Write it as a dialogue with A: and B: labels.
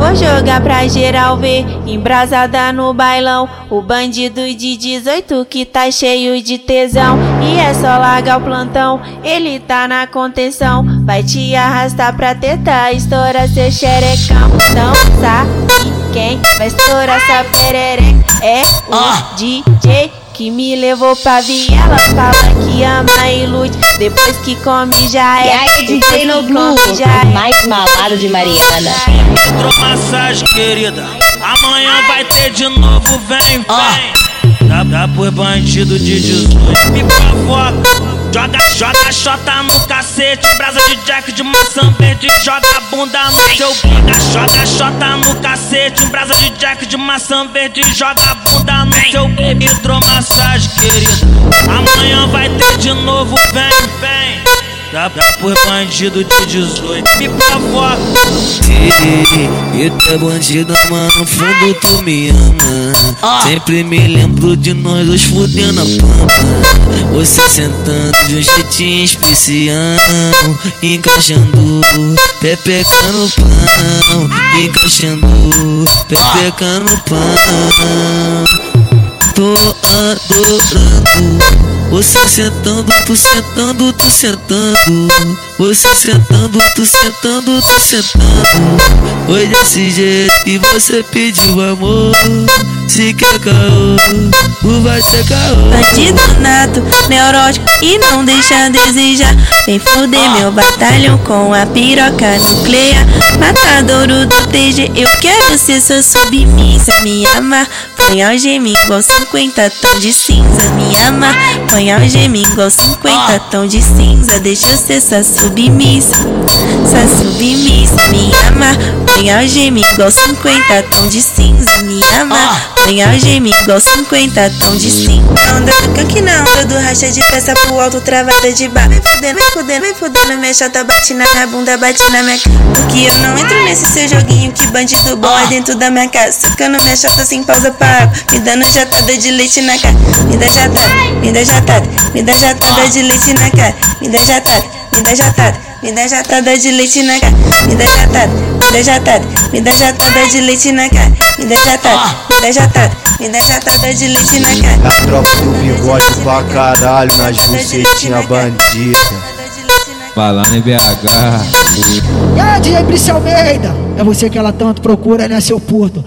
A: Vou jogar pra geral ver, embrasada no bailão. O bandido de 18 que tá cheio de tesão. E é só largar o plantão, ele tá na contenção. Vai te arrastar pra teta, estoura seu xerecão. Não sabe quem vai estourar essa perereca. É o
B: Ah.
A: DJ que me levou pra viela. Fala que ama e ilude, depois que come já
C: E
A: é.
C: aí, DJ
A: é.
C: mais malado de Mariana.
B: Hidromassagem, querida. Amanhã vai ter de novo, vem, vem. Dá, dá por bandido de 18. Me provoca. Joga, joga xota no cacete. Brasa de jack de maçã verde. Joga bunda no seu joga, joga xota no cacete. Brasa de jack de maçã verde. Joga bunda no seu hidromassagem, querida. Amanhã vai ter de novo, vem, vem. Dá, dá por bandido de 18. Me provoca.
D: E tu é bandida, mas no fundo tu me ama. Sempre me lembro de nós dois fudendo a pama. Você sentando de um jeitinho especial. Encaixando, pepeca no pão. Encaixando, pepeca no pão. Tô adorando. Você sentando, tu sentando, tu sentando. Você sentando, tu sentando, tu sentando. Foi desse jeito que você pediu amor. Se quer caô, tu vai ter caô.
A: Bandido nato, neurótico e não deixa a desejar. Vem foder meu batalhão com a piroca nuclear. Matadouro do TG, eu quero ser sua submissa. Me amar, põe algema igual 50 tom de cinza. Me amar, põe algema igual 50 tom de cinza. Deixa eu ser sua submissa. Sua submissa, me amar, põe algema igual 50 tom de cinza. Me amar, põe algema igual 50 tom de cinza. Onda, fica aqui na onda do racha de peça pro alto, travada de bar. Vem fudendo, vem fudendo, vem fudendo. Minha chata bate na minha bunda, bate na minha cara. Porque eu não entro nesse seu joguinho que bandido bom é dentro da minha casa. Sacando minha chata sem pausa pra água. Me dando jatada de leite na cara. Me dá jatada, me dá jatada, me dá jatada de leite na cara. Me dá jatada, me dá jatada. Me dá jatada de leite na cara, me dá jatada, me dá jatada, me dá jatada de leite na cara, me dá jatada, me dá jatada, me dá jatada de leite na cara.
E: A tropa do bigode pra caralho nas bucetinha bandida.
F: Falando em BH.
G: E aí, DJ Brice Almeida? É você que ela tanto procura, né, seu puto?